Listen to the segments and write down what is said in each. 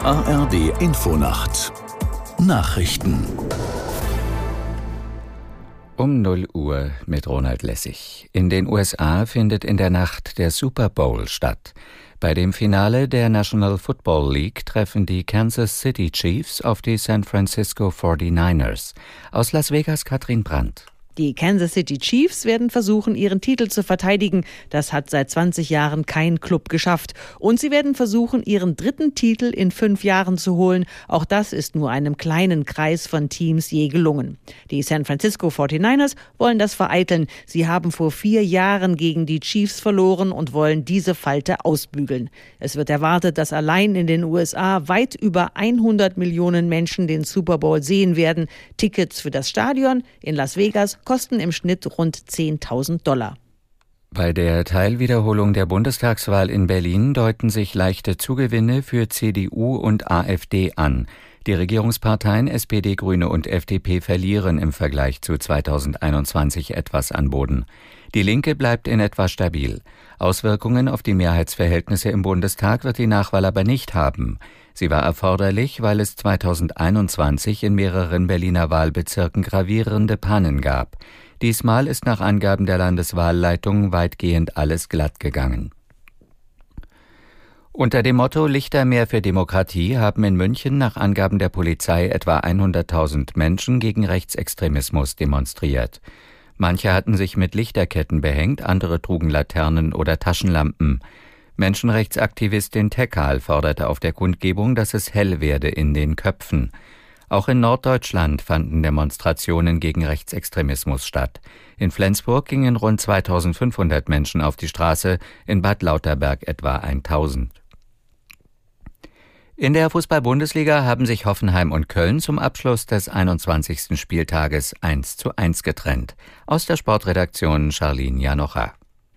ARD Infonacht Nachrichten um 0 Uhr mit Ronald Lessig. In den USA findet in der Nacht der Super Bowl statt. Bei dem Finale der National Football League treffen die Kansas City Chiefs auf die San Francisco 49ers. Aus Las Vegas Katrin Brandt. Die Kansas City Chiefs werden versuchen, ihren Titel zu verteidigen. Das hat seit 20 Jahren kein Club geschafft. Und sie werden versuchen, ihren dritten Titel in fünf Jahren zu holen. Auch das ist nur einem kleinen Kreis von Teams je gelungen. Die San Francisco 49ers wollen das vereiteln. Sie haben vor vier Jahren gegen die Chiefs verloren und wollen diese Falte ausbügeln. Es wird erwartet, dass allein in den USA weit über 100 Millionen Menschen den Super Bowl sehen werden. Tickets für das Stadion in Las Vegas kosten im Schnitt rund 10.000 Dollar. Bei der Teilwiederholung der Bundestagswahl in Berlin deuten sich leichte Zugewinne für CDU und AfD an. Die Regierungsparteien SPD, Grüne und FDP verlieren im Vergleich zu 2021 etwas an Boden. Die Linke bleibt in etwa stabil. Auswirkungen auf die Mehrheitsverhältnisse im Bundestag wird die Nachwahl aber nicht haben. Sie war erforderlich, weil es 2021 in mehreren Berliner Wahlbezirken gravierende Pannen gab. Diesmal ist nach Angaben der Landeswahlleitung weitgehend alles glatt gegangen. Unter dem Motto Lichter mehr für Demokratie haben in München nach Angaben der Polizei etwa 100.000 Menschen gegen Rechtsextremismus demonstriert. Manche hatten sich mit Lichterketten behängt, andere trugen Laternen oder Taschenlampen. Menschenrechtsaktivistin Tekal forderte auf der Kundgebung, dass es hell werde in den Köpfen. Auch in Norddeutschland fanden Demonstrationen gegen Rechtsextremismus statt. In Flensburg gingen rund 2500 Menschen auf die Straße, in Bad Lauterberg etwa 1000. In der Fußball-Bundesliga haben sich Hoffenheim und Köln zum Abschluss des 21. Spieltages 1 zu 1 getrennt. Aus der Sportredaktion Charlene Janocha.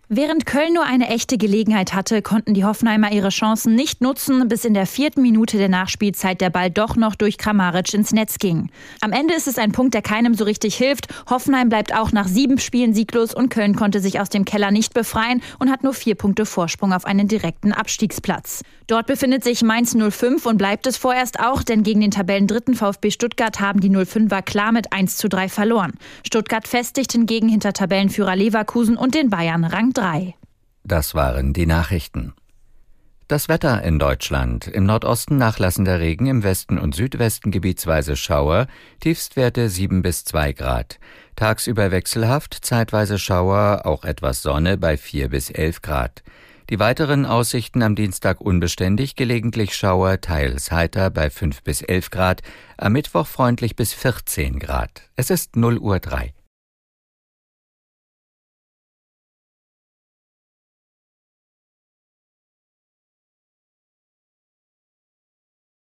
Während Köln nur eine echte Gelegenheit hatte, konnten die Hoffenheimer ihre Chancen nicht nutzen, bis in der vierten Minute der Nachspielzeit der Ball doch noch durch Kramaric ins Netz ging. Am Ende ist es ein Punkt, der keinem so richtig hilft. Hoffenheim bleibt auch nach sieben Spielen sieglos und Köln konnte sich aus dem Keller nicht befreien und hat nur vier Punkte Vorsprung auf einen direkten Abstiegsplatz. Dort befindet sich Mainz 05 und bleibt es vorerst auch, denn gegen den Tabellendritten VfB Stuttgart haben die 05er klar mit 1 zu 3 verloren. Stuttgart festigt hingegen hinter Tabellenführer Leverkusen und den Bayern Rang 3. Das waren die Nachrichten. Das Wetter in Deutschland. Im Nordosten nachlassender Regen, im Westen und Südwesten gebietsweise Schauer, Tiefstwerte 7 bis 2 Grad. Tagsüber wechselhaft, zeitweise Schauer, auch etwas Sonne bei 4 bis 11 Grad. Die weiteren Aussichten am Dienstag unbeständig, gelegentlich Schauer, teils heiter bei 5 bis 11 Grad, am Mittwoch freundlich bis 14 Grad. Es ist 0 Uhr 3.